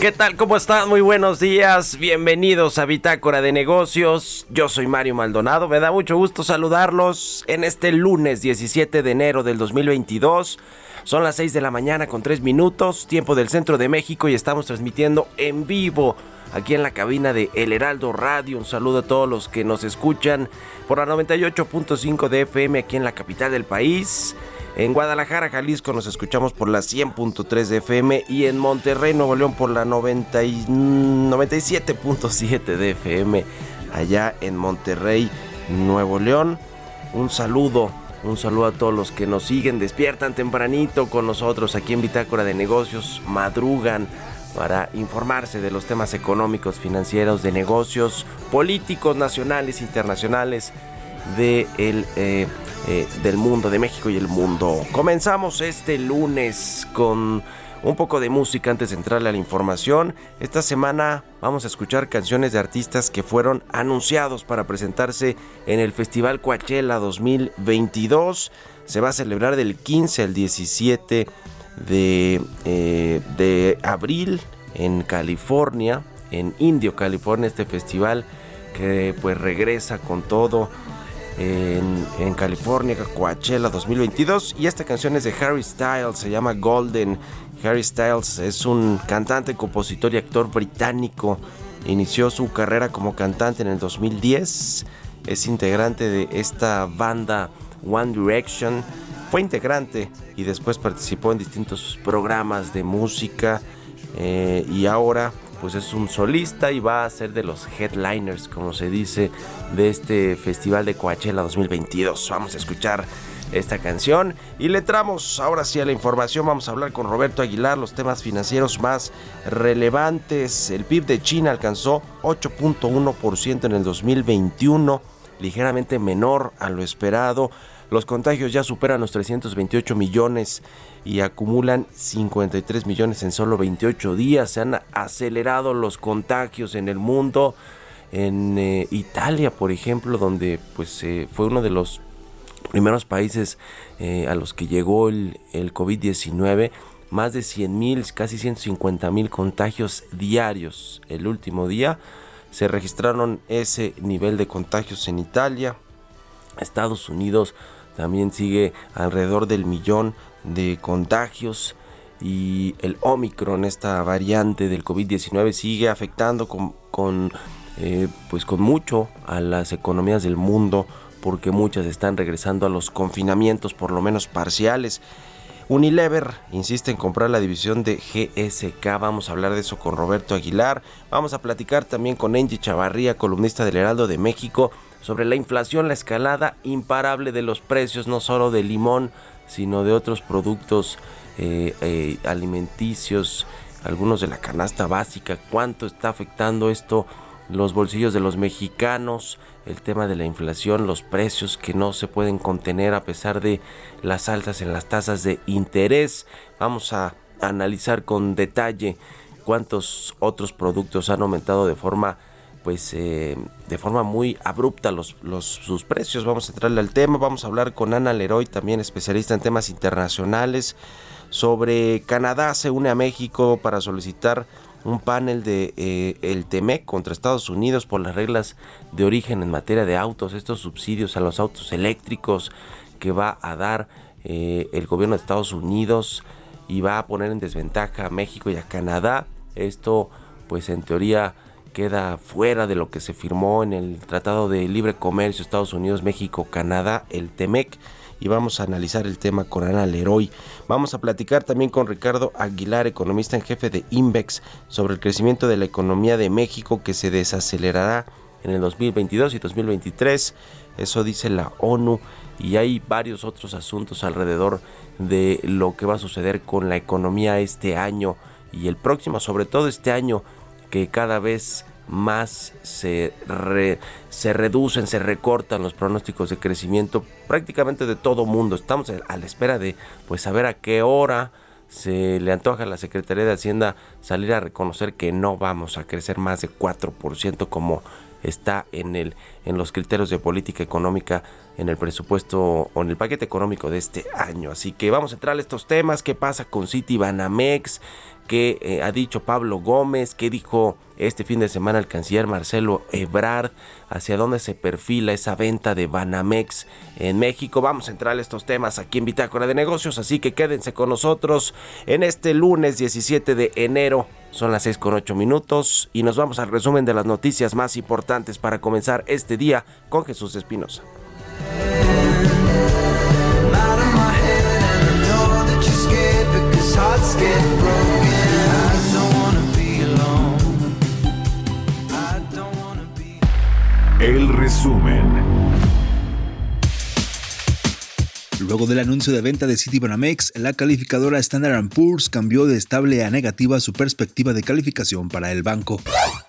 ¿Qué tal? ¿Cómo están? Muy buenos días. Bienvenidos a Bitácora de Negocios. Yo soy Mario Maldonado. Me da mucho gusto saludarlos en este lunes 17 de enero del 2022. Son las 6 de la mañana con 3 minutos, tiempo del centro de México y estamos transmitiendo en vivo aquí en la cabina de El Heraldo Radio. Un saludo a todos los que nos escuchan por la 98.5 de FM aquí en la capital del país. En Guadalajara, Jalisco nos escuchamos por la 100.3 de FM y en Monterrey, Nuevo León por la 90 y- 97.7 de FM allá en Monterrey, Nuevo León. Un saludo, un saludo a todos los que nos siguen, despiertan tempranito con nosotros aquí en Bitácora de Negocios, madrugan para informarse de los temas económicos, financieros, de negocios, políticos, nacionales, internacionales de el, eh, eh, del mundo, de México y el mundo. Comenzamos este lunes con un poco de música antes de entrarle a la información. Esta semana vamos a escuchar canciones de artistas que fueron anunciados para presentarse en el Festival Coachella 2022. Se va a celebrar del 15 al 17 de, eh, de abril en California, en Indio, California, este festival que pues regresa con todo en, California, Coachella 2022. Y esta canción es de Harry Styles, se llama Golden. Harry Styles es un cantante, compositor y actor británico. Inició su carrera como cantante en el 2010. Es integrante de esta banda One Direction. Fue integrante y después participó en distintos programas de música. eh, y ahora pues es un solista y va a ser de los headliners, como se dice, de este Festival de Coachella 2022. Vamos a escuchar esta canción y le ahora sí a la información. Vamos a hablar con Roberto Aguilar los temas financieros más relevantes. El PIB de China alcanzó 8.1% en el 2021, ligeramente menor a lo esperado. Los contagios ya superan los 328 millones y acumulan 53 millones en solo 28 días. Se han acelerado los contagios en el mundo. En eh, Italia, por ejemplo, donde pues eh, fue uno de los primeros países eh, a los que llegó el, el COVID-19, más de 100 mil, casi 150 mil contagios diarios. El último día se registraron ese nivel de contagios en Italia. Estados Unidos también sigue alrededor del millón de contagios y el Omicron, esta variante del COVID-19, sigue afectando con, eh, pues con mucho a las economías del mundo porque muchas están regresando a los confinamientos, por lo menos parciales. Unilever insiste en comprar la división de GSK. Vamos a hablar de eso con Roberto Aguilar. Vamos a platicar también con Angie Chavarría, columnista del Heraldo de México, sobre la inflación, la escalada imparable de los precios, no solo de limón, sino de otros productos eh, eh, alimenticios, algunos de la canasta básica. ¿Cuánto está afectando esto los bolsillos de los mexicanos? el tema de la inflación, los precios que no se pueden contener a pesar de las altas en las tasas de interés. Vamos a analizar con detalle cuántos otros productos han aumentado de forma pues eh, de forma muy abrupta los, los, sus precios. Vamos a entrarle al tema, vamos a hablar con Ana Leroy, también especialista en temas internacionales, sobre Canadá se une a México para solicitar un panel de eh, el TEMEC contra Estados Unidos por las reglas de origen en materia de autos, estos subsidios a los autos eléctricos que va a dar eh, el gobierno de Estados Unidos y va a poner en desventaja a México y a Canadá. Esto pues en teoría queda fuera de lo que se firmó en el Tratado de Libre Comercio Estados Unidos, México, Canadá, el TEMEC y vamos a analizar el tema con Ana Leroy. Vamos a platicar también con Ricardo Aguilar, economista en jefe de Invex, sobre el crecimiento de la economía de México que se desacelerará en el 2022 y 2023. Eso dice la ONU y hay varios otros asuntos alrededor de lo que va a suceder con la economía este año y el próximo, sobre todo este año que cada vez más se, se reducen, se recortan los pronósticos de crecimiento prácticamente de todo mundo. Estamos a la espera de pues saber a qué hora se le antoja a la Secretaría de Hacienda salir a reconocer que no vamos a crecer más de 4% como está en el en los criterios de política económica en el presupuesto o en el paquete económico de este año. Así que vamos a entrar a estos temas, qué pasa con City Banamex, qué eh, ha dicho Pablo Gómez, qué dijo este fin de semana el canciller Marcelo Ebrard, hacia dónde se perfila esa venta de Banamex en México. Vamos a entrar a estos temas aquí en Bitácora de Negocios, así que quédense con nosotros en este lunes 17 de enero. Son las 6 con 8 minutos y nos vamos al resumen de las noticias más importantes para comenzar este día con Jesús Espinosa. El resumen. Luego del anuncio de venta de Citibanamex, la calificadora Standard Poor's cambió de estable a negativa su perspectiva de calificación para el banco.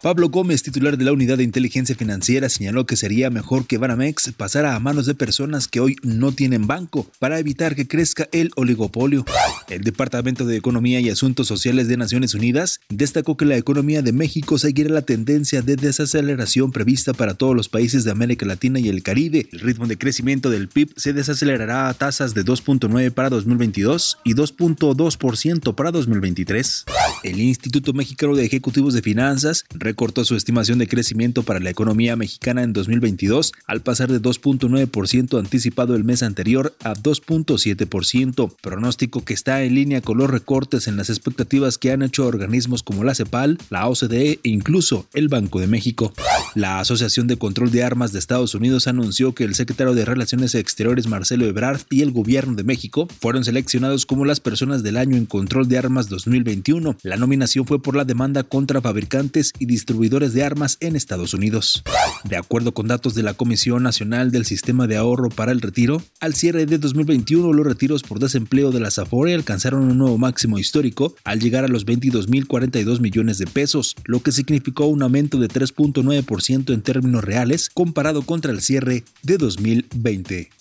Pablo Gómez, titular de la Unidad de Inteligencia Financiera, señaló que sería mejor que Banamex pasara a manos de personas que hoy no tienen banco para evitar que crezca el oligopolio. El Departamento de Economía y Asuntos Sociales de Naciones Unidas destacó que la economía de México seguirá la tendencia de desaceleración prevista para todos los países de América Latina y el Caribe. El ritmo de crecimiento del PIB se desacelerará a tasas de 2.9 para 2022 y 2.2% para 2023. El Instituto Mexicano de Ejecutivos de Finanzas recortó su estimación de crecimiento para la economía mexicana en 2022 al pasar de 2.9% anticipado el mes anterior a 2.7%, pronóstico que está en línea con los recortes en las expectativas que han hecho organismos como la CEPAL, la OCDE e incluso el Banco de México. La Asociación de Control de Armas de Estados Unidos anunció que el secretario de Relaciones Exteriores Marcelo Ebrard y el gobierno de México fueron seleccionados como las personas del año en control de armas 2021. La nominación fue por la demanda contra fabricantes y distribuidores de armas en Estados Unidos. De acuerdo con datos de la Comisión Nacional del Sistema de Ahorro para el Retiro, al cierre de 2021 los retiros por desempleo de la Safore alcanzaron un nuevo máximo histórico al llegar a los 22.042 millones de pesos, lo que significó un aumento de 3.9% en términos reales comparado contra el cierre de 2020.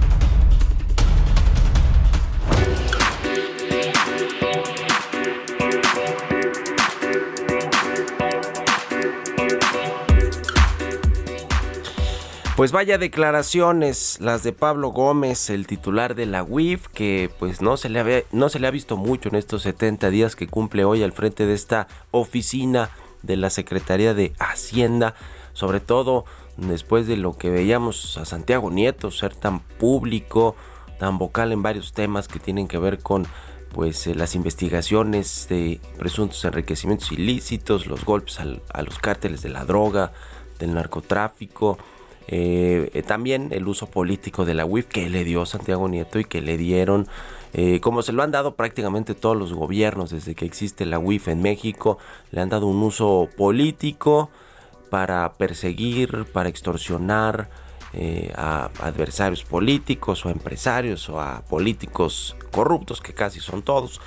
Pues vaya declaraciones las de Pablo Gómez, el titular de la UIF, que pues no se le había, no se le ha visto mucho en estos 70 días que cumple hoy al frente de esta oficina de la Secretaría de Hacienda, sobre todo después de lo que veíamos a Santiago Nieto ser tan público, tan vocal en varios temas que tienen que ver con pues eh, las investigaciones de presuntos enriquecimientos ilícitos, los golpes a los cárteles de la droga, del narcotráfico, eh, eh, también el uso político de la UIF que le dio Santiago Nieto y que le dieron, como se lo han dado prácticamente todos los gobiernos desde que existe la UIF en México, le han dado un uso político para perseguir, para extorsionar, eh, a adversarios políticos o empresarios o a políticos corruptos, que casi son todos.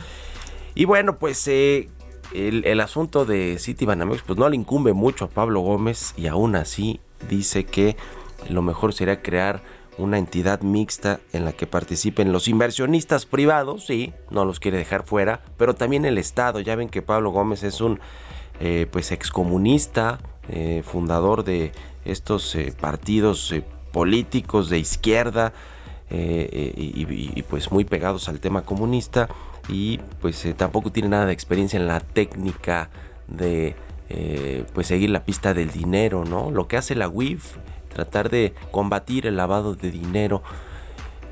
Y bueno, pues eh, el, asunto de City Banamex pues no le incumbe mucho a Pablo Gómez y aún así dice que lo mejor sería crear una entidad mixta en la que participen los inversionistas privados, sí, no los quiere dejar fuera, pero también el Estado. Ya ven que Pablo Gómez es un eh, pues excomunista, fundador de estos partidos políticos de izquierda eh, eh, y, pues muy pegados al tema comunista y pues eh, tampoco tiene nada de experiencia en la técnica de pues seguir la pista del dinero, ¿no? Lo que hace la WIF, tratar de combatir el lavado de dinero.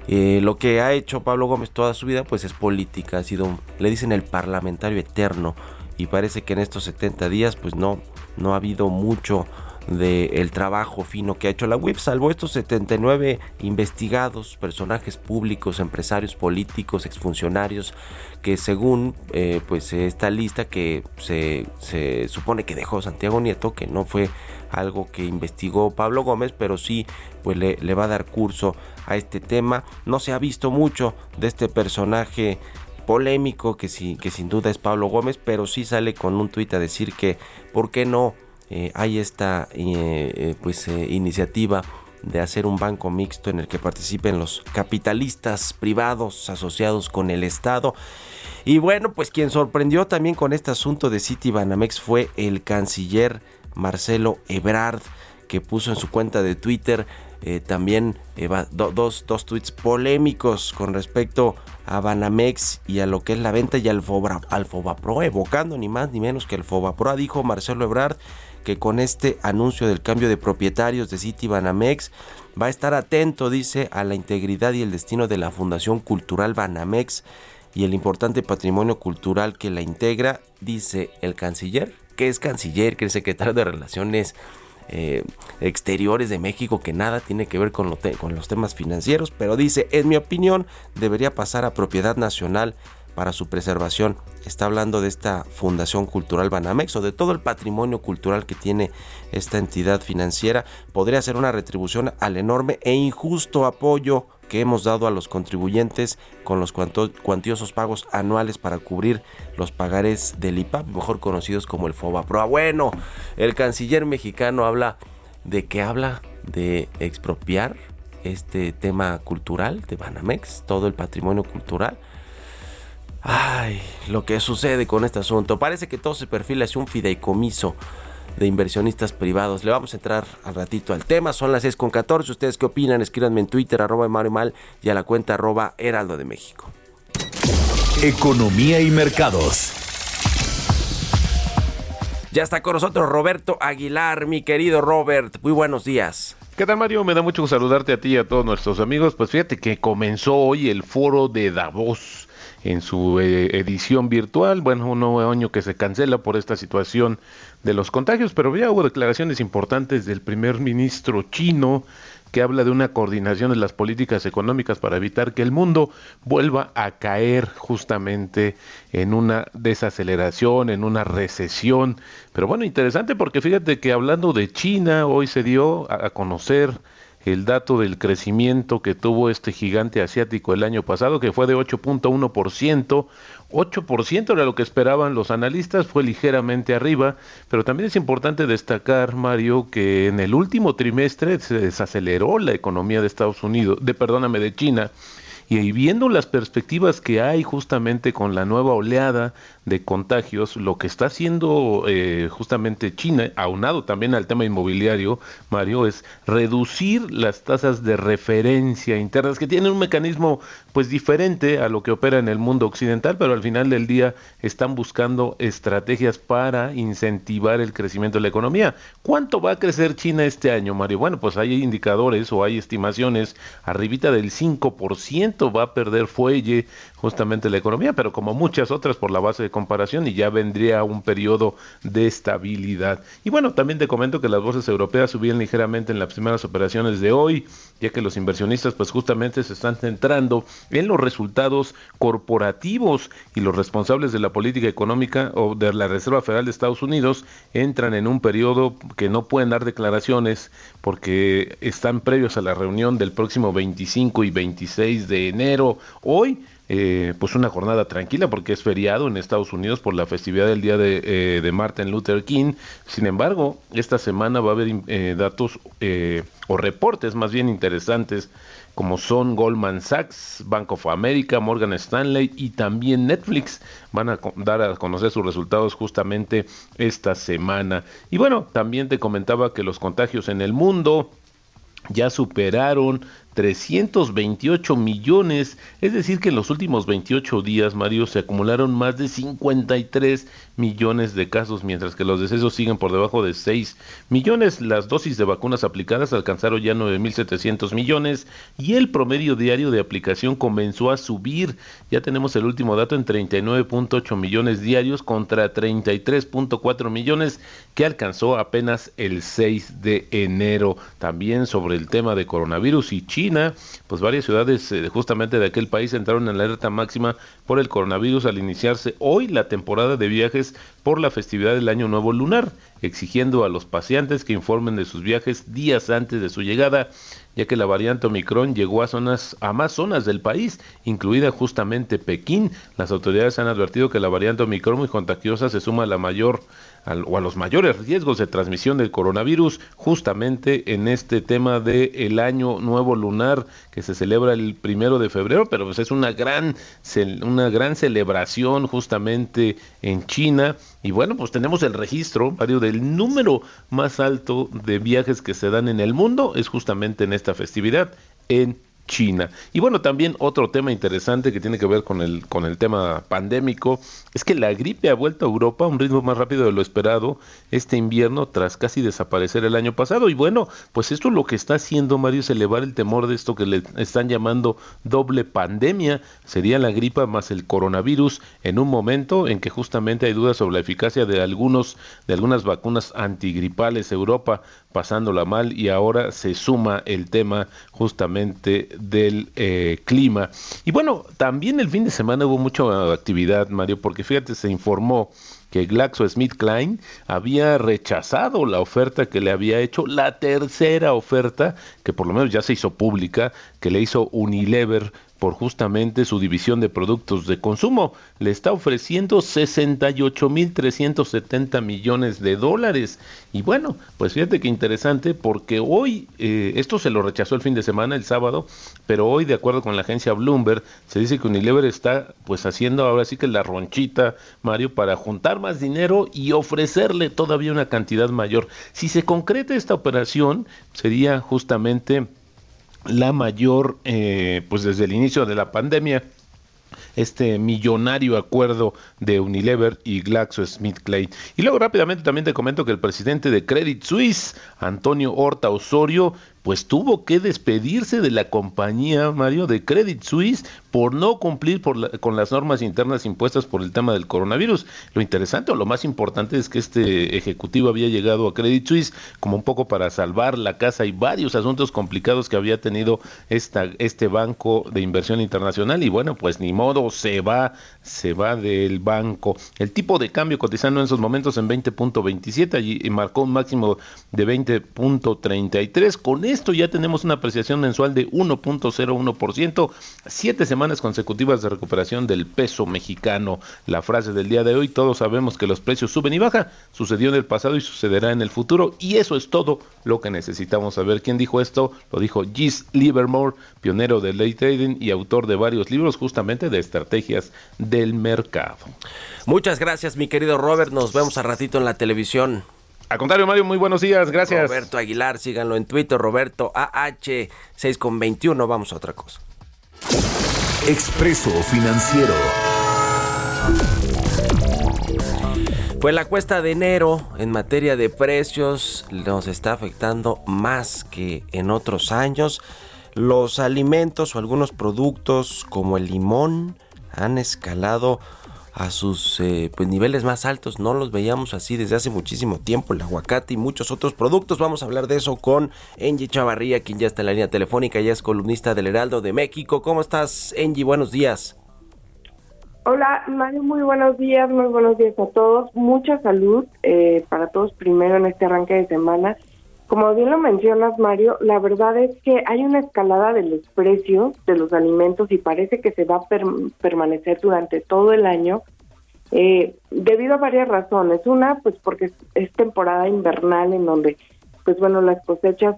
lo que ha hecho Pablo Gómez toda su vida pues es política, ha sido, le dicen el parlamentario eterno y parece que en estos 70 días pues no, no ha habido mucho del trabajo fino que ha hecho la WIF, salvo estos 79 investigados, personajes públicos, empresarios políticos, exfuncionarios, que según eh, pues esta lista que se, se, supone que dejó Santiago Nieto, que no fue algo que investigó Pablo Gómez, pero sí pues le, le va a dar curso a este tema. No se ha visto mucho de este personaje polémico que, sí, que sin duda es Pablo Gómez, pero sí sale con un tuit a decir que ¿por qué no? Eh, hay esta eh, eh, pues, iniciativa de hacer un banco mixto en el que participen los capitalistas privados asociados con el Estado. Y bueno, pues quien sorprendió también con este asunto de City Banamex fue el canciller Marcelo Ebrard, que puso en su cuenta de Twitter también dos, dos tweets polémicos con respecto a Banamex y a lo que es la venta y al, Fobapro, evocando ni más ni menos que el Fobapro, dijo Marcelo Ebrard que con este anuncio del cambio de propietarios de City Banamex va a estar atento, dice, a la integridad y el destino de la Fundación Cultural Banamex y el importante patrimonio cultural que la integra, dice el canciller, que es canciller, que es secretario de Relaciones eh, Exteriores de México, que nada tiene que ver con, con los temas financieros, pero dice, en mi opinión, debería pasar a propiedad nacional para su preservación. Está hablando de esta Fundación Cultural Banamex o de todo el patrimonio cultural que tiene esta entidad financiera. Podría ser una retribución al enorme e injusto apoyo que hemos dado a los contribuyentes con los cuantiosos pagos anuales para cubrir los pagares del IPAP, mejor conocidos como el FOBAPRO. Ah, bueno, el canciller mexicano habla de que habla de expropiar este tema cultural de Banamex, todo el patrimonio cultural Ay, lo que sucede con este asunto. Parece que todo se perfila hacia un fideicomiso de inversionistas privados. Le vamos a entrar al ratito al tema. Son las 6 con 14. ¿Ustedes qué opinan? Escríbanme en Twitter, arroba Mario Mal y a la cuenta arroba Heraldo de México. Economía y mercados. Ya está con nosotros Roberto Aguilar, mi querido Robert. Muy buenos días. ¿Qué tal Mario? Me da mucho saludarte a ti y a todos nuestros amigos. Pues fíjate que comenzó hoy el foro de Davos en su eh, edición virtual. Bueno, un nuevo año que se cancela por esta situación de los contagios, pero ya hubo declaraciones importantes del primer ministro chino que habla de una coordinación de las políticas económicas para evitar que el mundo vuelva a caer justamente en una desaceleración, en una recesión. Pero bueno, interesante porque fíjate que hablando de China, hoy se dio a conocer el dato del crecimiento que tuvo este gigante asiático el año pasado, que fue de 8.1%. 8% era lo que esperaban los analistas, fue ligeramente arriba, pero también es importante destacar, Mario, que en el último trimestre se desaceleró la economía de Estados Unidos, de perdóname, de China, y viendo las perspectivas que hay justamente con la nueva oleada de contagios, lo que está haciendo eh, justamente China, aunado también al tema inmobiliario, Mario, es reducir las tasas de referencia internas, que tienen un mecanismo pues diferente a lo que opera en el mundo occidental, pero al final del día están buscando estrategias para incentivar el crecimiento de la economía. ¿Cuánto va a crecer China este año, Mario? Bueno, pues hay indicadores o hay estimaciones arribita del 5% poquito va a perder fuelle justamente la economía, pero como muchas otras por la base de comparación y ya vendría un periodo de estabilidad. Y bueno, también te comento que las bolsas europeas subían ligeramente en las primeras operaciones de hoy, ya que los inversionistas pues justamente se están centrando en los resultados corporativos y los responsables de la política económica o de la Reserva Federal de Estados Unidos entran en un periodo que no pueden dar declaraciones porque están previos a la reunión del próximo 25 y 26 de enero. Hoy eh, pues una jornada tranquila porque es feriado en Estados Unidos por la festividad del día de, eh, Martin Luther King. Sin embargo, esta semana va a haber eh, datos o reportes más bien interesantes como son Goldman Sachs, Bank of America, Morgan Stanley y también Netflix van a dar a conocer sus resultados justamente esta semana. Y bueno, también te comentaba que los contagios en el mundo ya superaron 328 millones, es decir que en los últimos 28 días, Mario, se acumularon más de 53 millones de casos, mientras que los decesos siguen por debajo de 6 millones. Las dosis de vacunas aplicadas alcanzaron ya 9.700 millones y el promedio diario de aplicación comenzó a subir. Ya tenemos el último dato en 39.8 millones diarios contra 33.4 millones que alcanzó apenas el 6 de enero. También sobre el tema de coronavirus y China Pues varias ciudades eh, justamente de aquel país entraron en la alerta máxima por el coronavirus al iniciarse hoy la temporada de viajes por la festividad del Año Nuevo Lunar, exigiendo a los pacientes que informen de sus viajes días antes de su llegada, ya que la variante Omicron llegó a zonas a más zonas del país, incluida justamente Pekín. Las autoridades han advertido que la variante Omicron muy contagiosa se suma a la mayor o a los mayores riesgos de transmisión del coronavirus justamente en este tema de el año nuevo lunar que se celebra el primero de febrero pero pues es una gran una gran celebración justamente en China y bueno pues tenemos el registro Mario del número más alto de viajes que se dan en el mundo. Es justamente en esta festividad en China. Y bueno, también otro tema interesante que tiene que ver con el, con el tema pandémico es que la gripe ha vuelto a Europa a un ritmo más rápido de lo esperado este invierno tras casi desaparecer el año pasado. Y bueno, pues esto lo que está haciendo Mario es elevar el temor de esto que le están llamando doble pandemia. Sería la gripa más el coronavirus en un momento en que justamente hay dudas sobre la eficacia de algunos de algunas vacunas antigripales. Europa pasándola mal y ahora se suma el tema justamente del eh, clima. Y bueno, también el fin de semana hubo mucha actividad, Mario, porque fíjate, se informó que GlaxoSmithKline había rechazado la oferta que le había hecho, la tercera oferta, que por lo menos ya se hizo pública, que le hizo Unilever por justamente su división de productos de consumo. Le está ofreciendo 68.370 millones de dólares. Y bueno, pues fíjate que interesante porque hoy, eh, esto se lo rechazó el fin de semana, el sábado, pero hoy, de acuerdo con la agencia Bloomberg, se dice que Unilever está pues haciendo ahora sí que la ronchita, Mario, para juntar más dinero y ofrecerle todavía una cantidad mayor. Si se concreta esta operación, sería justamente la mayor, eh, pues desde el inicio de la pandemia, este millonario acuerdo de Unilever y GlaxoSmithKline. Y luego rápidamente también te comento que el presidente de Credit Suisse, Antonio Horta Osorio, pues tuvo que despedirse de la compañía, Mario, de Credit Suisse por no cumplir con las normas internas impuestas por el tema del coronavirus. Lo interesante o lo más importante es que este ejecutivo había llegado a Credit Suisse como un poco para salvar la casa y varios asuntos complicados que había tenido esta, este banco de inversión internacional y bueno, pues ni modo, se va, se va del banco. El tipo de cambio cotizando en esos momentos en 20.27 y marcó un máximo de 20.33 con esto ya tenemos una apreciación mensual de 1.01%, siete semanas consecutivas de recuperación del peso mexicano. La frase del día de hoy, todos sabemos que los precios suben y bajan, sucedió en el pasado y sucederá en el futuro y eso es todo lo que necesitamos saber. ¿Quién dijo esto? Lo dijo Gis Livermore, pionero del day trading y autor de varios libros justamente de estrategias del mercado. Muchas gracias mi querido Robert, nos vemos a ratito en la televisión. Al contrario, Mario, muy buenos días, gracias. Roberto Aguilar, síganlo en Twitter, Roberto AH 6 con 21, vamos a otra cosa. Expreso Financiero. Pues la cuesta de enero en materia de precios nos está afectando más que en otros años. los alimentos o algunos productos como el limón han escalado a sus eh, pues, niveles más altos. No los veíamos así desde hace muchísimo tiempo. El aguacate y muchos otros productos. Vamos a hablar de eso con Angie Chavarría, quien ya está en la línea telefónica. Ya es columnista del Heraldo de México. ¿Cómo estás, Angie? Buenos días. Hola, Mario, muy buenos días, muy buenos días a todos. Mucha salud eh, para todos primero en este arranque de semana. Como bien lo mencionas, Mario, la verdad es que hay una escalada de los precios de los alimentos y parece que se va a permanecer durante todo el año eh, debido a varias razones. Una, pues porque es, temporada invernal en donde, pues bueno, las cosechas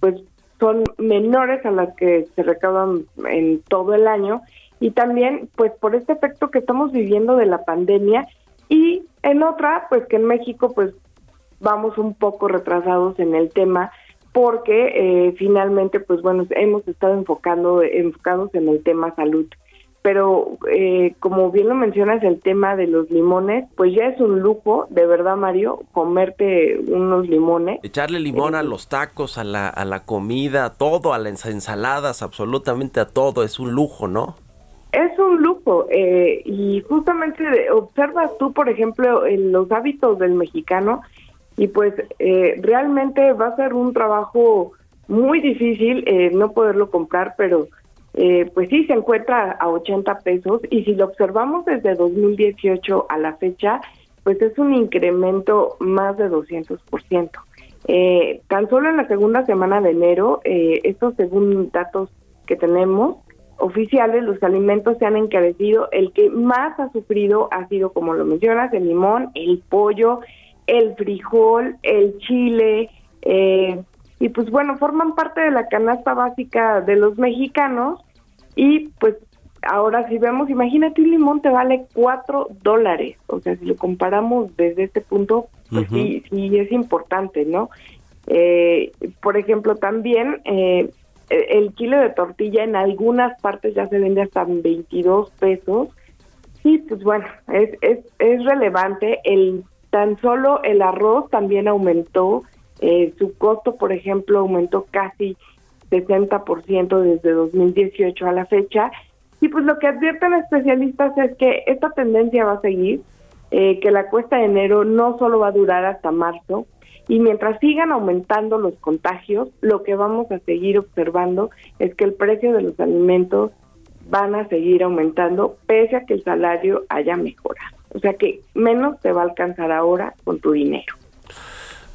pues son menores a las que se recaudan en todo el año y también pues por este efecto que estamos viviendo de la pandemia y en otra pues que en México pues vamos un poco retrasados en el tema porque eh, finalmente pues bueno hemos estado enfocando enfocados en el tema salud. Pero eh, como bien lo mencionas el tema de los limones pues ya es un lujo de verdad Mario comerte unos limones. Echarle limón a eh, los tacos a la a la comida a todo a las ensaladas absolutamente a todo es un lujo no es un lujo eh, y justamente observas tú, por ejemplo, en los hábitos del mexicano y pues eh, realmente va a ser un trabajo muy difícil eh, no poderlo comprar, pero pues sí se encuentra a 80 pesos y si lo observamos desde 2018 a la fecha, pues es un incremento más de 200%. Eh, tan solo en la segunda semana de enero, estos según datos que tenemos, oficiales los alimentos se han encarecido. El que más ha sufrido ha sido, como lo mencionas, el limón, el pollo, el frijol, el chile, eh, y pues bueno, forman parte de la canasta básica de los mexicanos y pues ahora si vemos, imagínate un limón te vale cuatro dólares, o sea, si lo comparamos desde este punto, pues sí, sí es importante, ¿no? Eh, por ejemplo, también eh, el kilo de tortilla en algunas partes ya se vende hasta 22 pesos. Y pues bueno, es, es, es relevante. El, tan solo el arroz también aumentó. Eh, su costo, por ejemplo, aumentó casi 60% desde 2018 a la fecha. Y pues lo que advierten especialistas es que esta tendencia va a seguir, eh, que la cuesta de enero no solo va a durar hasta marzo, y mientras sigan aumentando los contagios, lo que vamos a seguir observando es que el precio de los alimentos van a seguir aumentando pese a que el salario haya mejorado. O sea que menos te va a alcanzar ahora con tu dinero.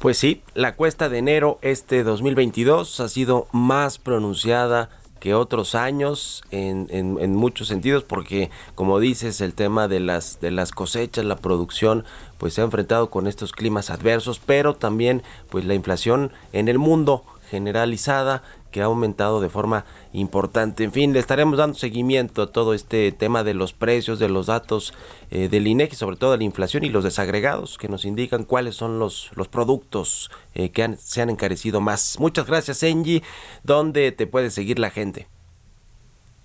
Pues sí, la cuesta de enero este 2022 ha sido más pronunciada que otros años en, en, muchos sentidos porque como dices el tema de las de las cosechas la producción pues se ha enfrentado con estos climas adversos pero también pues la inflación en el mundo generalizada que ha aumentado de forma importante. En fin, le estaremos dando seguimiento a todo este tema de los precios, de los datos eh, del INEGI, sobre todo la inflación y los desagregados que nos indican cuáles son los, los productos eh, que se han encarecido más. Muchas gracias, Engie. ¿Dónde te puede seguir la gente?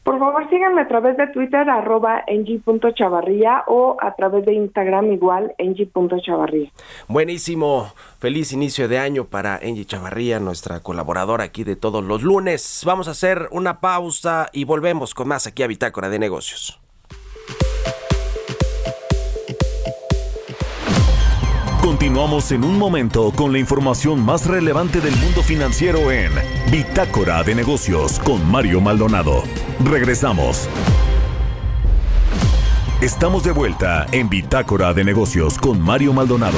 Por favor, síganme a través de Twitter, arroba ng.chavarría o a través de Instagram igual, ng.chavarría. Buenísimo. Feliz inicio de año para Angie Chavarría, nuestra colaboradora aquí de todos los lunes. Vamos a hacer una pausa y volvemos con más aquí a Bitácora de Negocios. Continuamos en un momento con la información más relevante del mundo financiero en Bitácora de Negocios con Mario Maldonado. Regresamos. Estamos de vuelta en Bitácora de Negocios con Mario Maldonado.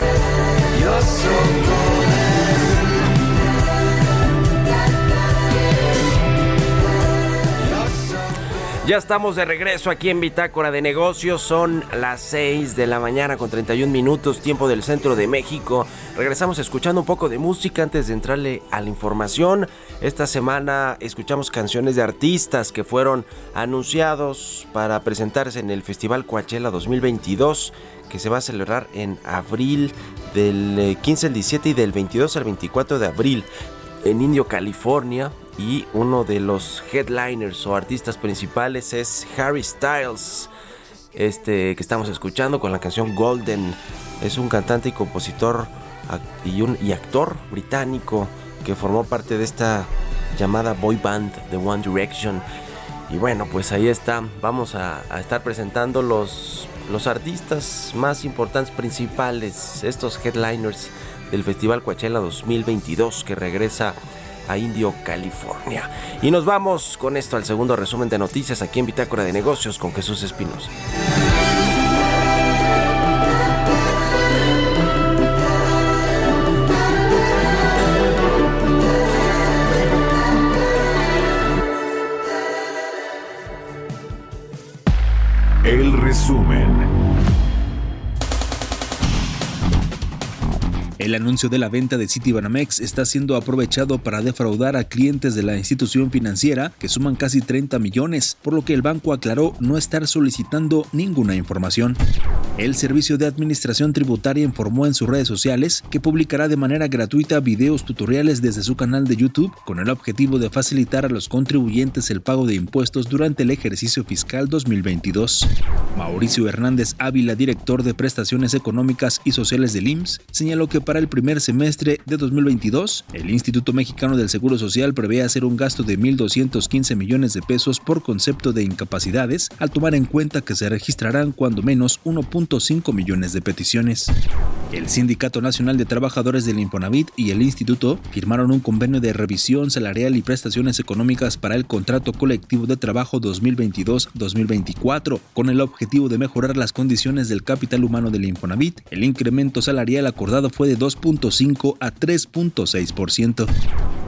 You're so golden. Ya estamos de regreso aquí en Bitácora de Negocios. Son las 6 de la mañana con 31 minutos, tiempo del centro de México. Regresamos escuchando un poco de música antes de entrarle a la información. Esta semana escuchamos canciones de artistas que fueron anunciados para presentarse en el Festival Coachella 2022 que se va a celebrar en abril del eh, 15 al 17 y del 22 al 24 de abril en Indio, California. Y uno de los headliners o artistas principales es Harry Styles, este que estamos escuchando con la canción Golden. Es un cantante y compositor y actor británico que formó parte de esta llamada boy band de One Direction. Y bueno, pues ahí está. Vamos a, a estar presentando los, los artistas más importantes, principales, estos headliners del Festival Coachella 2022 que regresa a Indio, California. Y nos vamos con esto al segundo resumen de noticias aquí en Bitácora de Negocios con Jesús Espinosa. El anuncio de la venta de Citibanamex está siendo aprovechado para defraudar a clientes de la institución financiera que suman casi 30 millones, por lo que el banco aclaró no estar solicitando ninguna información. El Servicio de Administración Tributaria informó en sus redes sociales que publicará de manera gratuita videos tutoriales desde su canal de YouTube con el objetivo de facilitar a los contribuyentes el pago de impuestos durante el ejercicio fiscal 2022. Mauricio Hernández Ávila, director de prestaciones económicas y sociales del IMSS, señaló que para el primer semestre de 2022, el Instituto Mexicano del Seguro Social prevé hacer un gasto de 1.215 millones de pesos por concepto de incapacidades, al tomar en cuenta que se registrarán cuando menos 1.5 millones de peticiones. El Sindicato Nacional de Trabajadores del Infonavit y el Instituto firmaron un convenio de revisión salarial y prestaciones económicas para el contrato colectivo de trabajo 2022-2024, con el objetivo de mejorar las condiciones del capital humano del Infonavit. El incremento salarial acordado fue de 2.5 a 3.6%.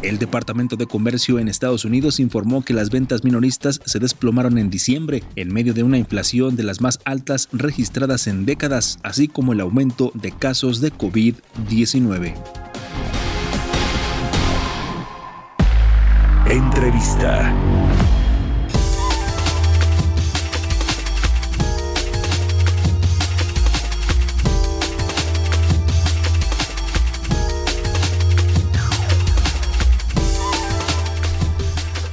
El Departamento de Comercio en Estados Unidos informó que las ventas minoristas se desplomaron en diciembre en medio de una inflación de las más altas registradas en décadas, así como el aumento de casos de COVID-19. Entrevista.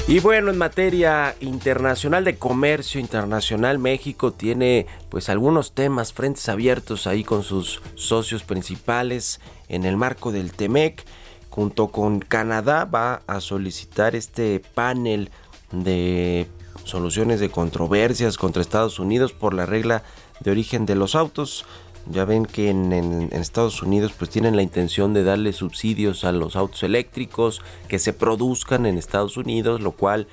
Y bueno, en materia internacional de comercio internacional, México tiene pues algunos temas, frentes abiertos ahí con sus socios principales en el marco del TEMEC. Junto con Canadá va a solicitar este panel de soluciones de controversias contra Estados Unidos por la regla de origen de los autos. Ya ven que en, en- Estados Unidos pues tienen la intención de darle subsidios a los autos eléctricos que se produzcan en Estados Unidos, lo cual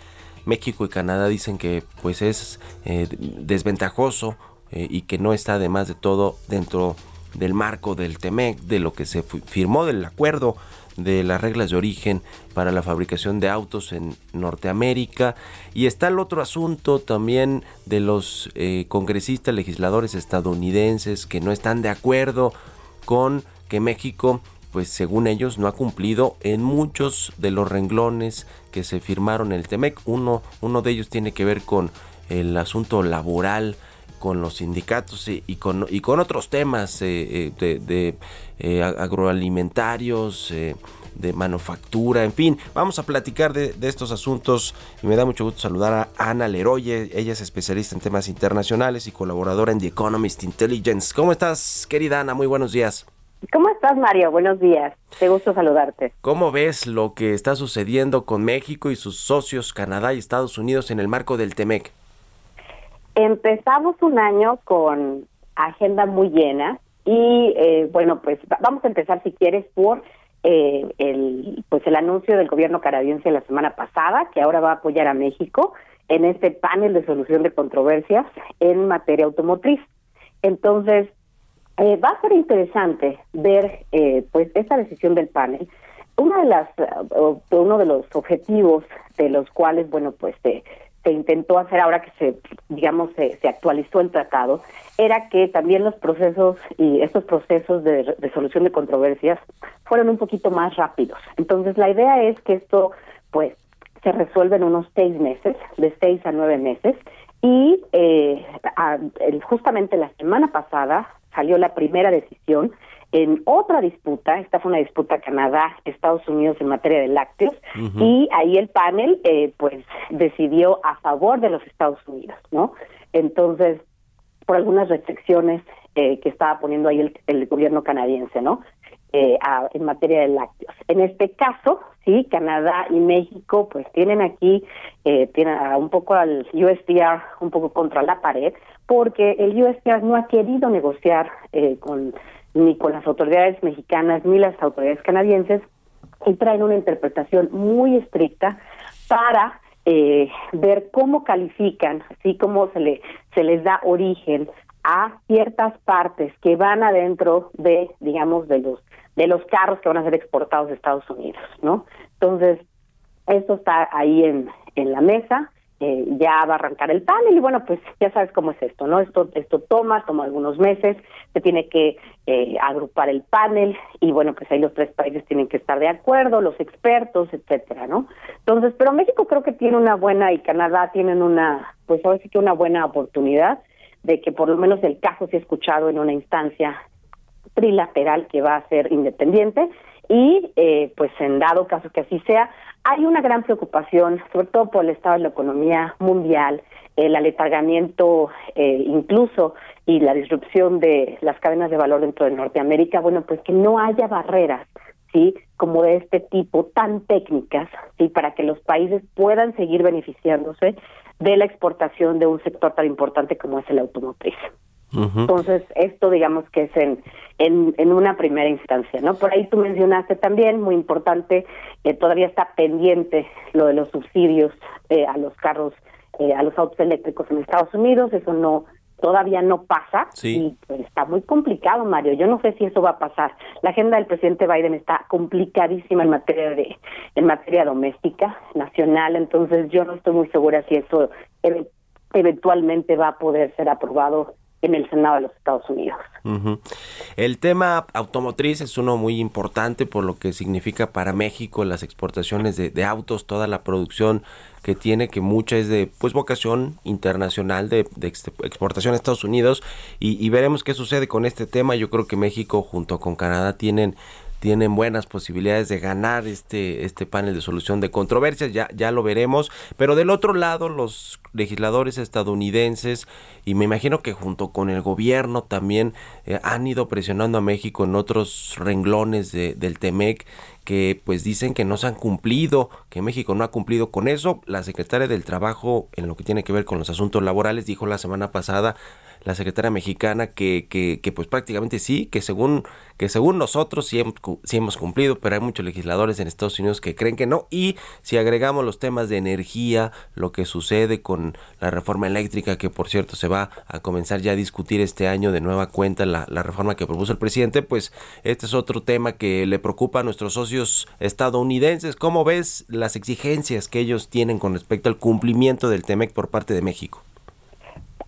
México y Canadá dicen que pues es eh, desventajoso eh, y que no está además de todo dentro del marco del TEMEC, de lo que se firmó del acuerdo de las reglas de origen para la fabricación de autos en Norteamérica. Y está el otro asunto también de los eh, congresistas, legisladores estadounidenses que no están de acuerdo con que México, pues según ellos, no ha cumplido en muchos de los renglones que se firmaron en el TEMEC. Uno, uno de ellos tiene que ver con el asunto laboral con los sindicatos y, y con, y con otros temas eh, eh, de, de, eh, agroalimentarios, eh, de manufactura, en fin, vamos a platicar de, de estos asuntos y me da mucho gusto saludar a Ana Leroye, ella es especialista en temas internacionales y colaboradora en The Economist Intelligence. ¿Cómo estás, querida Ana? Muy buenos días. ¿Cómo estás, Mario? Buenos días. Qué gusto saludarte. ¿Cómo ves lo que está sucediendo con México y sus socios Canadá y Estados Unidos en el marco del TEMEC? Empezamos un año con agenda muy llena y eh, bueno, pues vamos a empezar si quieres por eh, el pues el anuncio del gobierno canadiense la semana pasada que ahora va a apoyar a México en este panel de solución de controversias en materia automotriz. Entonces, eh, va a ser interesante ver eh, pues esta decisión del panel. Una de las uh, uno de los objetivos de los cuales bueno pues se, se intentó hacer ahora que se digamos se, se, actualizó el tratado era que también los procesos y estos procesos de resolución de controversias fueron un poquito más rápidos. Entonces la idea es que esto pues se resuelve en unos seis meses, de seis a nueve meses y eh, justamente la semana pasada salió la primera decisión en otra disputa, esta fue una disputa Canadá-Estados Unidos en materia de lácteos, uh -huh. y ahí el panel eh, pues decidió a favor de los Estados Unidos, ¿no? Entonces, por algunas restricciones eh, que estaba poniendo ahí el, el gobierno canadiense, ¿no? Eh, a, en materia de lácteos. En este caso, sí, Canadá y México pues tienen aquí, eh, tienen a un poco al USDR un poco contra la pared, porque el USDR no ha querido negociar eh, con ni con las autoridades mexicanas ni las autoridades canadienses y traen una interpretación muy estricta para eh, ver cómo califican, así como se le se les da origen a ciertas partes que van adentro de, digamos, de los de los carros que van a ser exportados de Estados Unidos, ¿no? Entonces, esto está ahí en, en la mesa, eh, ya va a arrancar el panel y bueno, pues ya sabes cómo es esto, ¿no? Esto esto toma, toma algunos meses, se tiene que eh, agrupar el panel y bueno, pues ahí los tres países tienen que estar de acuerdo, los expertos, etcétera, ¿no? Entonces, pero México creo que tiene una buena y Canadá tienen una, pues ahora sí que una buena oportunidad de que por lo menos el caso se ha escuchado en una instancia trilateral que va a ser independiente y eh, pues en dado caso que así sea, hay una gran preocupación, sobre todo por el estado de la economía mundial, el aletargamiento eh, incluso y la disrupción de las cadenas de valor dentro de Norteamérica, bueno, pues que no haya barreras, ¿sí? Como de este tipo, tan técnicas, ¿sí? Para que los países puedan seguir beneficiándose de la exportación de un sector tan importante como es el automotriz. Uh -huh. Entonces, esto digamos que es en, en, en, una primera instancia, ¿no? Por ahí tú mencionaste también, muy importante, eh, todavía está pendiente lo de los subsidios eh, a los carros, eh, a los autos eléctricos en Estados Unidos, eso no todavía no pasa sí. y pues, está muy complicado, Mario. Yo no sé si eso va a pasar. La agenda del presidente Biden está complicadísima en materia de en materia doméstica nacional, entonces yo no estoy muy segura si eso eventualmente va a poder ser aprobado en el Senado de los Estados Unidos. El tema automotriz es uno muy importante por lo que significa para México las exportaciones de, de autos, toda la producción que tiene, que mucha es de pues vocación internacional de, de exportación a Estados Unidos y veremos qué sucede con este tema. Yo creo que México junto con Canadá tienen tienen buenas posibilidades de ganar este, este panel de solución de controversias, ya, ya lo veremos, pero del otro lado los legisladores estadounidenses y me imagino que junto con el gobierno también eh, han ido presionando a México en otros renglones de, del TEMEC que pues dicen que no se han cumplido, que México no ha cumplido con eso. La secretaria del Trabajo en lo que tiene que ver con los asuntos laborales dijo la semana pasada la secretaria mexicana que, que, que, pues prácticamente sí, que según, que según nosotros sí sí hemos cumplido, pero hay muchos legisladores en Estados Unidos que creen que no. Y si agregamos los temas de energía, lo que sucede con la reforma eléctrica, que por cierto se va a comenzar ya a discutir este año de nueva cuenta la, la reforma que propuso el presidente, pues este es otro tema que le preocupa a nuestros socios estadounidenses. ¿Cómo ves las exigencias que ellos tienen con respecto al cumplimiento del TEMEC por parte de México?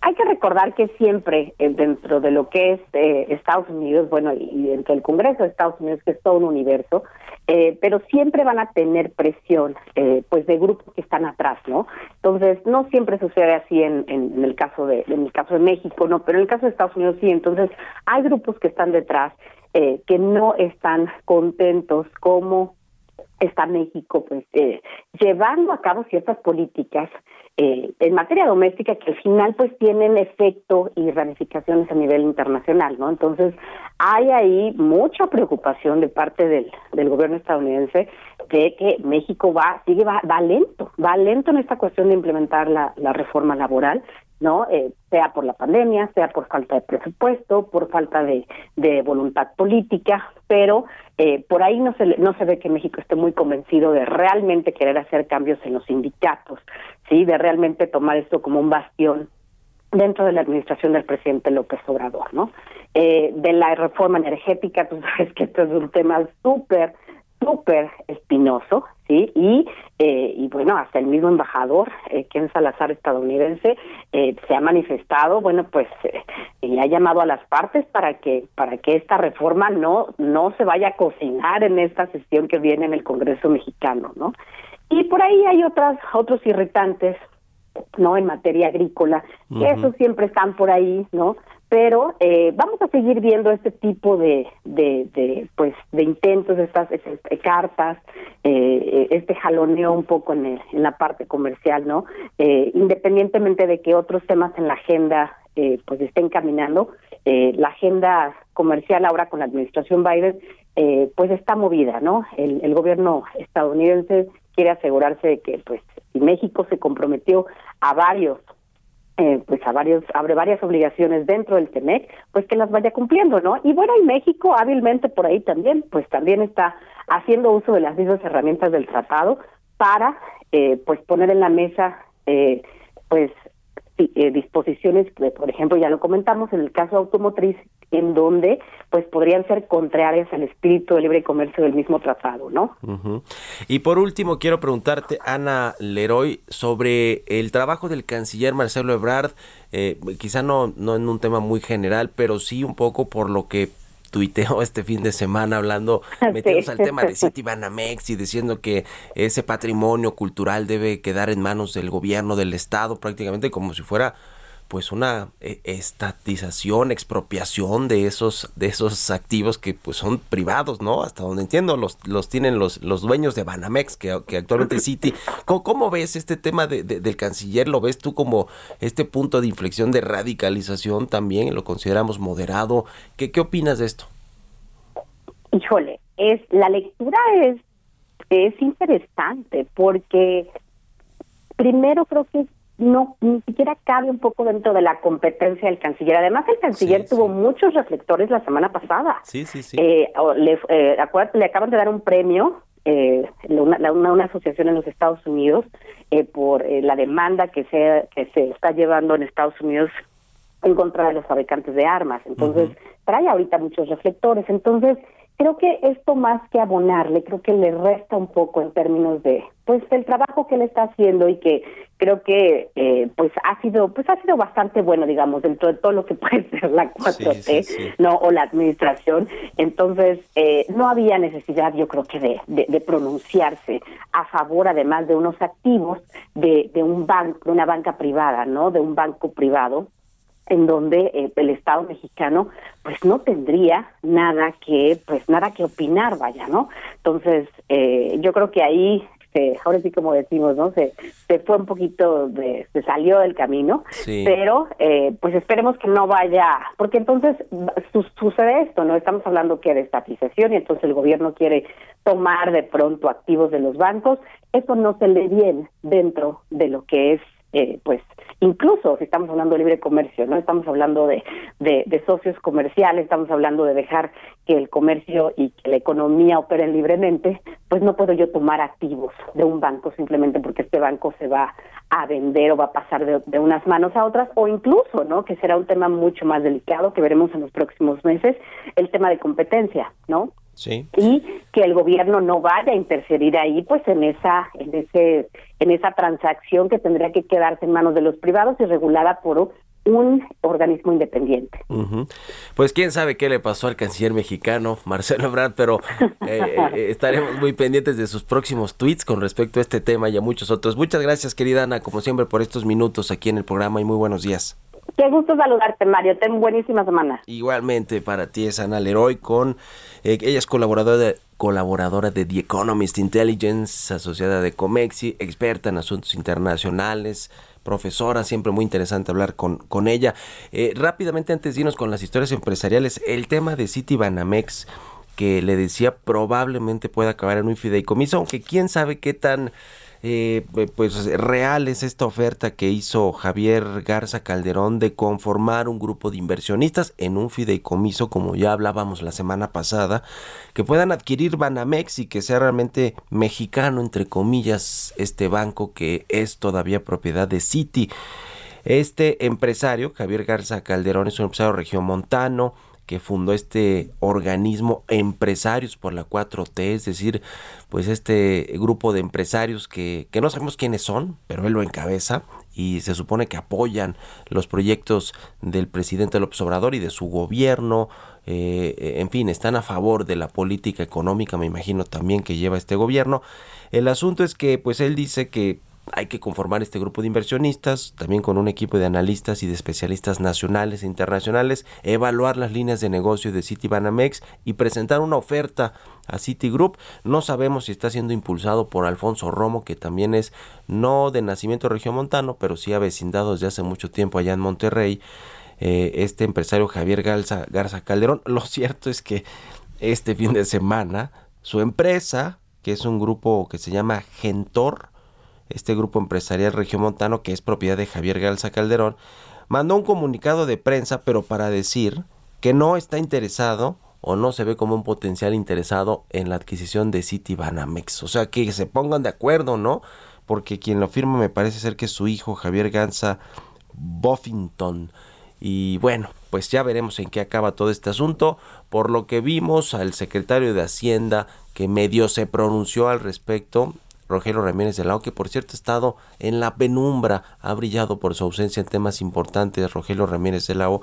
Hay que recordar que siempre eh, dentro de lo que es eh, Estados Unidos, bueno, y dentro del Congreso de Estados Unidos, que es todo un universo, eh, pero siempre van a tener presión, eh, pues, de grupos que están atrás, ¿no? Entonces, no siempre sucede así en, en, en, el caso de, en el caso de México, no, pero en el caso de Estados Unidos sí. Entonces, hay grupos que están detrás, eh, que no están contentos como está México pues eh, llevando a cabo ciertas políticas eh, en materia doméstica que al final pues tienen efecto y ramificaciones a nivel internacional, ¿no? Entonces hay ahí mucha preocupación de parte del, del gobierno estadounidense de que México va sigue va, va lento, va lento en esta cuestión de implementar la, la reforma laboral ¿no? Eh, sea por la pandemia, sea por falta de presupuesto, por falta de, de voluntad política, pero eh, por ahí no se, no se ve que México esté muy convencido de realmente querer hacer cambios en los sindicatos, ¿sí? De realmente tomar esto como un bastión dentro de la administración del presidente López Obrador, ¿no? Eh, de la reforma energética, tú sabes que esto es un tema súper súper espinoso, ¿sí? Y, eh, y bueno, hasta el mismo embajador, eh, Ken Salazar, estadounidense, eh, se ha manifestado, bueno, pues, eh, y ha llamado a las partes para que, para que esta reforma no, no se vaya a cocinar en esta sesión que viene en el Congreso mexicano, ¿no? Y por ahí hay otras, otros irritantes, ¿no? En materia agrícola, que esos siempre están por ahí, ¿no? Pero eh, vamos a seguir viendo este tipo de, de, pues de intentos estas, estas cartas eh, este jaloneo un poco en, el, en la parte comercial no eh, independientemente de que otros temas en la agenda eh, pues estén caminando eh, la agenda comercial ahora con la administración Biden eh, pues está movida no el, el gobierno estadounidense quiere asegurarse de que pues si México se comprometió a varios eh, pues a varios abre varias obligaciones dentro del TEMEC, pues que las vaya cumpliendo, ¿no? Y bueno, y México hábilmente por ahí también, pues también está haciendo uso de las mismas herramientas del tratado para, eh, pues poner en la mesa, eh, pues eh, disposiciones, que, por ejemplo, ya lo comentamos en el caso automotriz, en donde pues podrían ser contrarias al espíritu de libre comercio del mismo tratado, ¿no? Ujú. Y por último, quiero preguntarte, Ana Leroy, sobre el trabajo del canciller Marcelo Ebrard, eh, quizá no, no en un tema muy general, pero sí un poco por lo que tuiteó este fin de semana hablando, metiéndose al tema de City Banamex y diciendo que ese patrimonio cultural debe quedar en manos del gobierno del estado, prácticamente como si fuera pues una eh, estatización, expropiación de esos de esos activos que pues son privados, ¿no? Hasta donde entiendo los los tienen los los dueños de Banamex que, que actualmente City. ¿Cómo, cómo ves este tema de, de- del canciller? ¿Lo ves tú como este punto de inflexión de radicalización también? ¿Lo consideramos moderado? ¿Qué qué opinas de esto? Híjole, es la lectura es es interesante porque primero creo que no ni siquiera cabe un poco dentro de la competencia del canciller. Además, el canciller Sí, tuvo sí. muchos reflectores la semana pasada. Sí, sí, sí. Eh, le, eh, acuérdate, le acaban de dar un premio, eh, una, una, una asociación en los Estados Unidos, eh, por eh, la demanda que se, que se está llevando en Estados Unidos en contra de los fabricantes de armas. Entonces, trae ahorita muchos reflectores. Entonces, creo que esto más que abonarle, creo que le resta un poco en términos de, pues, del trabajo que él está haciendo y que creo que, eh, pues, ha sido, pues, ha sido bastante bueno, digamos, dentro de todo lo que puede ser la 4T, Sí, sí, sí. no o la administración. Entonces eh, no había necesidad yo creo que de, de, de pronunciarse a favor además de unos activos de, de un banco de una banca privada no de un banco privado en donde eh, el Estado mexicano pues no tendría nada que pues nada que opinar vaya no entonces eh, yo creo que ahí se, ahora sí como decimos no se se fue un poquito de se salió del camino Sí. pero eh, pues esperemos que no vaya porque entonces su- sucede esto no estamos hablando que de estatización y entonces el gobierno quiere tomar de pronto activos de los bancos. Eso no se le bien dentro de lo que es eh, pues incluso si estamos hablando de libre comercio, no estamos hablando de, de, socios comerciales, estamos hablando de dejar que el comercio y que la economía operen libremente, pues no puedo yo tomar activos de un banco simplemente porque este banco se va a vender o va a pasar de, de unas manos a otras, o incluso, ¿no? Que será un tema mucho más delicado que veremos en los próximos meses, el tema de competencia, ¿no? Sí. y que el gobierno no vaya a interferir ahí pues en esa en ese en esa transacción que tendría que quedarse en manos de los privados y regulada por un organismo independiente. Pues quién sabe qué le pasó al canciller mexicano Marcelo Ebrard, pero eh, eh, estaremos muy pendientes de sus próximos tweets con respecto a este tema y a muchos otros. Muchas gracias, querida Ana, como siempre, por estos minutos aquí en el programa y muy buenos días. Qué gusto saludarte, Mario. Ten buenísima semana. Igualmente para ti es Ana Leroy con eh, ella es colaboradora de, colaboradora de The Economist Intelligence, asociada de Comexi, experta en asuntos internacionales, profesora, siempre muy interesante hablar con, con ella. Eh, rápidamente, antes de irnos con las historias empresariales, el tema de City Banamex, que le decía probablemente pueda acabar en un fideicomiso, aunque quién sabe qué tan eh, pues real es esta oferta que hizo Javier Garza Calderón de conformar un grupo de inversionistas en un fideicomiso, como ya hablábamos la semana pasada, que puedan adquirir Banamex y que sea realmente mexicano, entre comillas, este banco que es todavía propiedad de Citi. Este empresario, Javier Garza Calderón, es un empresario regiomontano, que fundó este organismo Empresarios por la 4T, es decir, pues este grupo de empresarios que, que no sabemos quiénes son, pero él lo encabeza y se supone que apoyan los proyectos del presidente López Obrador y de su gobierno, eh, en fin, están a favor de la política económica, me imagino también que lleva este gobierno. El asunto es que pues él dice que hay que conformar este grupo de inversionistas, también con un equipo de analistas y de especialistas nacionales e internacionales, evaluar las líneas de negocio de Citibanamex y presentar una oferta a Citigroup. No sabemos si está siendo impulsado por Alfonso Romo, que también es no de nacimiento regiomontano, pero sí avecindado desde hace mucho tiempo allá en Monterrey. Eh, este empresario Javier Garza, Garza Calderón. Lo cierto es que este fin de semana su empresa, que es un grupo que se llama Gentor, este grupo empresarial regiomontano que es propiedad de Javier Galza Calderón, mandó un comunicado de prensa, pero para decir que no está interesado o no se ve como un potencial interesado en la adquisición de City Banamex. O sea, que se pongan de acuerdo, ¿no? Porque quien lo firma me parece ser que es su hijo Javier Ganza Buffington. Y bueno, pues ya veremos en qué acaba todo este asunto. Por lo que vimos al secretario de Hacienda que medio se pronunció al respecto, Rogelio Ramírez de Lao, que por cierto ha estado en la penumbra, ha brillado por su ausencia en temas importantes, Rogelio Ramírez de Lao,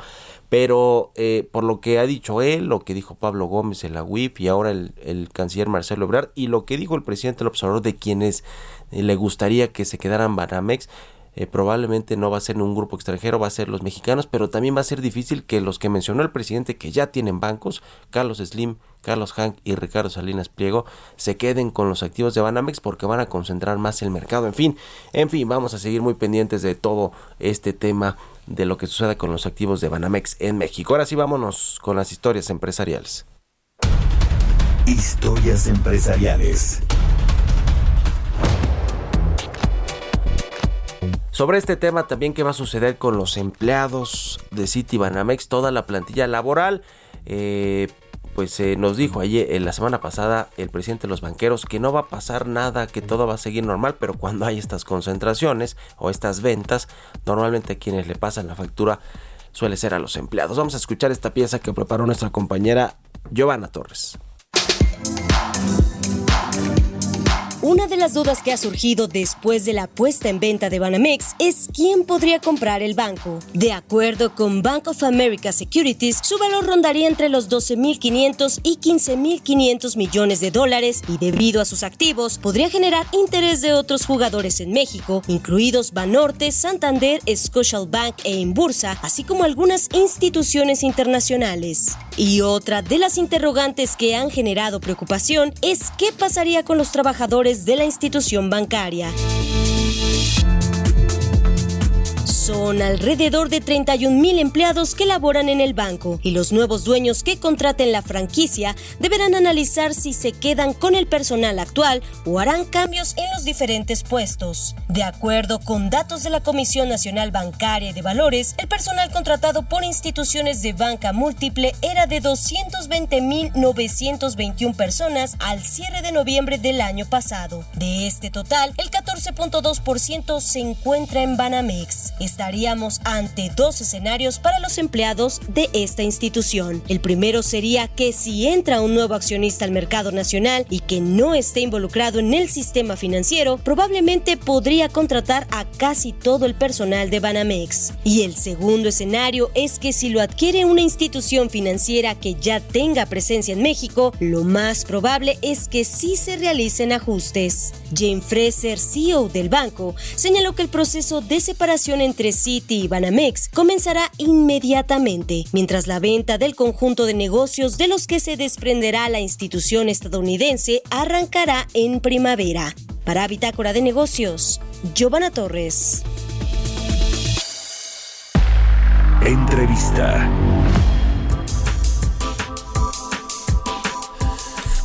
pero eh, por lo que ha dicho él, lo que dijo Pablo Gómez en la UIF y ahora el, canciller Marcelo Ebrard y lo que dijo el presidente del observador de quienes eh, le gustaría que se quedaran Banamex, eh, probablemente no va a ser un grupo extranjero, va a ser los mexicanos, pero también va a ser difícil que los que mencionó el presidente que ya tienen bancos, Carlos Slim, Carlos Hank y Ricardo Salinas Pliego, se queden con los activos de Banamex porque van a concentrar más el mercado. En fin, en fin, vamos a seguir muy pendientes de todo este tema de lo que suceda con los activos de Banamex en México. Ahora sí vámonos con las historias empresariales. Historias empresariales. Sobre este tema también qué va a suceder con los empleados de City Banamex, toda la plantilla laboral. Eh, pues eh, nos dijo ayer, en la semana pasada, el presidente de los banqueros que no va a pasar nada, que todo va a seguir normal, pero cuando hay estas concentraciones o estas ventas, normalmente quienes le pasan la factura suele ser a los empleados. Vamos a escuchar esta pieza que preparó nuestra compañera Giovanna Torres. Una de las dudas que ha surgido después de la puesta en venta de Banamex es quién podría comprar el banco. De acuerdo con Bank of America Securities, su valor rondaría entre los 12.500 y 15.500 millones de dólares y debido a sus activos podría generar interés de otros jugadores en México, incluidos Banorte, Santander, Scotiabank e Inbursa, así como algunas instituciones internacionales. Y otra de las interrogantes que han generado preocupación es qué pasaría con los trabajadores de la institución bancaria. Son alrededor de 31 mil empleados que laboran en el banco y los nuevos dueños que contraten la franquicia deberán analizar si se quedan con el personal actual o harán cambios en los diferentes puestos. De acuerdo con datos de la Comisión Nacional Bancaria y de Valores, el personal contratado por instituciones de banca múltiple era de 220.921 personas al cierre de noviembre del año pasado. De este total, el 14.2% se encuentra en Banamex estaríamos ante dos escenarios para los empleados de esta institución. El primero sería que si entra un nuevo accionista al mercado nacional y que no esté involucrado en el sistema financiero, probablemente podría contratar a casi todo el personal de Banamex. Y el segundo escenario es que si lo adquiere una institución financiera que ya tenga presencia en México, lo más probable es que sí se realicen ajustes. Jane Fraser, CEO del banco, señaló que el proceso de separación entre Citi y Banamex comenzará inmediatamente, mientras la venta del conjunto de negocios de los que se desprenderá la institución estadounidense arrancará en primavera. Para Bitácora de Negocios, Giovanna Torres. Entrevista.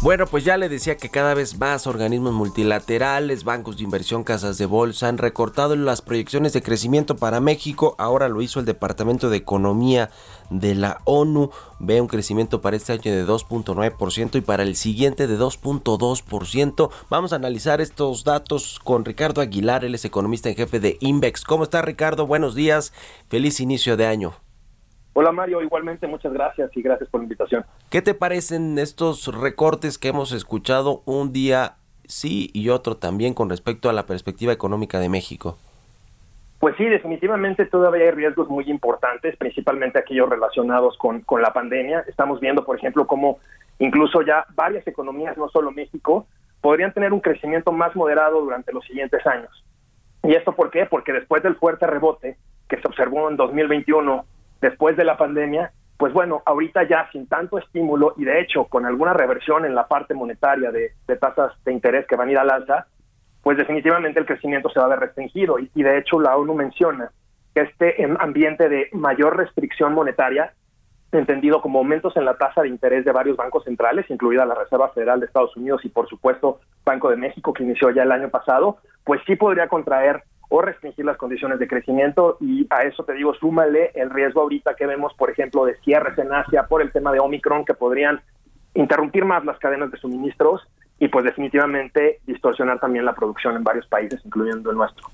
Bueno, pues ya le decía que cada vez más organismos multilaterales, bancos de inversión, casas de bolsa han recortado las proyecciones de crecimiento para México. Ahora lo hizo el Departamento de Economía de la ONU. Ve un crecimiento para este año de 2.9% y para el siguiente de 2.2%. Vamos a analizar estos datos con Ricardo Aguilar, él es economista en jefe de Invex. ¿Cómo está Ricardo? Buenos días. Feliz inicio de año. Hola Mario, igualmente muchas gracias y gracias por la invitación. ¿Qué te parecen estos recortes que hemos escuchado un día sí y otro también con respecto a la perspectiva económica de México? Pues sí, definitivamente todavía hay riesgos muy importantes, principalmente aquellos relacionados con, con la pandemia. Estamos viendo, por ejemplo, cómo incluso ya varias economías, no solo México, podrían tener un crecimiento más moderado durante los siguientes años. ¿Y esto por qué? Porque después del fuerte rebote que se observó en 2021 después de la pandemia, pues bueno, ahorita ya sin tanto estímulo y de hecho con alguna reversión en la parte monetaria de, tasas de interés que van a ir al alza, pues definitivamente el crecimiento se va a ver restringido. Y, y de hecho la ONU menciona que este em, ambiente de mayor restricción monetaria, entendido como aumentos en la tasa de interés de varios bancos centrales, incluida la Reserva Federal de Estados Unidos y por supuesto Banco de México, que inició ya el año pasado, pues sí podría contraer o restringir las condiciones de crecimiento y a eso te digo, súmale el riesgo ahorita que vemos, por ejemplo, de cierres en Asia por el tema de Omicron que podrían interrumpir más las cadenas de suministros y pues definitivamente distorsionar también la producción en varios países, incluyendo el nuestro.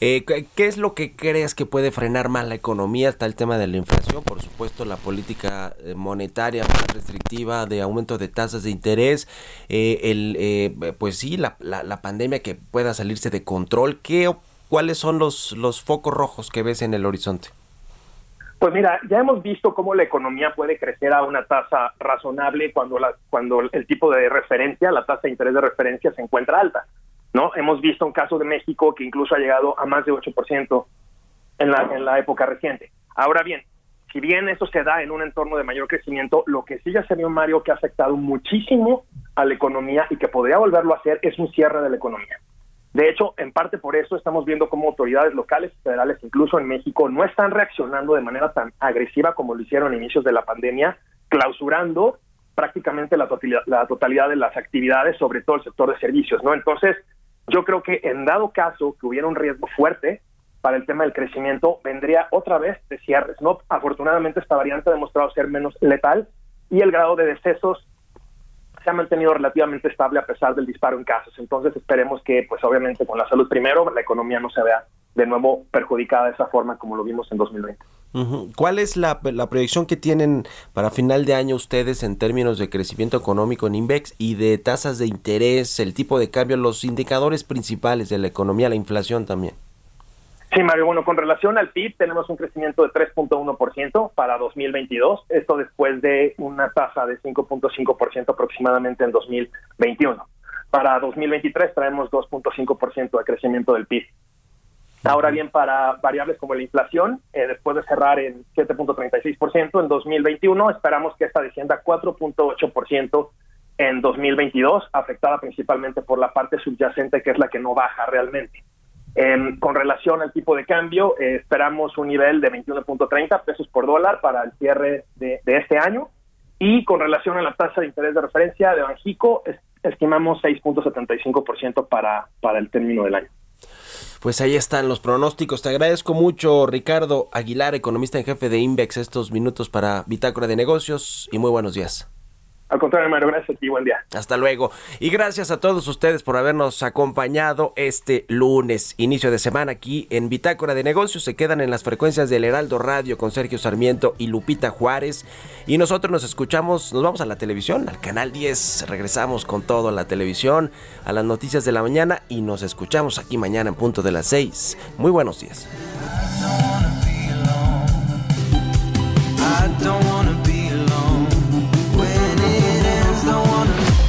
Eh, ¿qué- ¿Qué es lo que crees que puede frenar más la economía? Está el tema de la inflación, por supuesto, la política eh, monetaria más restrictiva de aumento de tasas de interés, eh, el, eh, pues sí, la, la, pandemia que pueda salirse de control. ¿Qué, ¿Cuáles son los, los focos rojos que ves en el horizonte? Pues mira, ya hemos visto cómo la economía puede crecer a una tasa razonable cuando, la, cuando el tipo de referencia, la tasa de interés de referencia se encuentra alta. ¿No? Hemos visto un caso de México que incluso ha llegado a más de 8% en la, en la época reciente. Ahora bien, si bien eso se da en un entorno de mayor crecimiento, lo que sí ya se vio, Mario, que ha afectado muchísimo a la economía y que podría volverlo a hacer es un cierre de la economía. De hecho, en parte por eso estamos viendo cómo autoridades locales y federales, incluso en México, no están reaccionando de manera tan agresiva como lo hicieron a inicios de la pandemia, clausurando prácticamente la totalidad, la totalidad de las actividades, sobre todo el sector de servicios, ¿no? Entonces, yo creo que en dado caso que hubiera un riesgo fuerte para el tema del crecimiento, vendría otra vez de cierres, ¿no? Afortunadamente esta variante ha demostrado ser menos letal y el grado de decesos se ha mantenido relativamente estable a pesar del disparo en casos. Entonces esperemos que, pues obviamente con la salud primero, la economía no se vea de nuevo perjudicada de esa forma como lo vimos en 2020. ¿Cuál es la, la proyección que tienen para final de año ustedes en términos de crecimiento económico en INVEX y de tasas de interés, el tipo de cambio, los indicadores principales de la economía, la inflación también? Sí, Mario, bueno, con relación al PIB tenemos un crecimiento de 3.1% para 2022, esto después de una tasa de 5.5% aproximadamente en 2021. Para 2023 traemos 2.5% de crecimiento del PIB. Ahora bien, para variables como la inflación, eh, después de cerrar en 7.36% en 2021, esperamos que esta descienda a 4.8% en 2022, afectada principalmente por la parte subyacente, que es la que no baja realmente. Con relación al tipo de cambio, eh, esperamos un nivel de 21.30 pesos por dólar para el cierre de, de, este año. Y con relación a la tasa de interés de referencia de Banjico, es, estimamos 6.75% para, para el término del año. Pues ahí están los pronósticos. Te agradezco mucho, Ricardo Aguilar, economista en jefe de Invex, estos minutos para Bitácora de Negocios y muy buenos días. Al contrario, Mario, gracias a ti, buen día. Hasta luego. Y gracias a todos ustedes por habernos acompañado este lunes, inicio de semana aquí en Bitácora de Negocios. Se quedan en las frecuencias del Heraldo Radio con Sergio Sarmiento y Lupita Juárez. Y nosotros nos escuchamos, nos vamos a la televisión, al canal 10. Regresamos con todo a la televisión, a las noticias de la mañana y nos escuchamos aquí mañana en punto de las 6. Muy buenos días.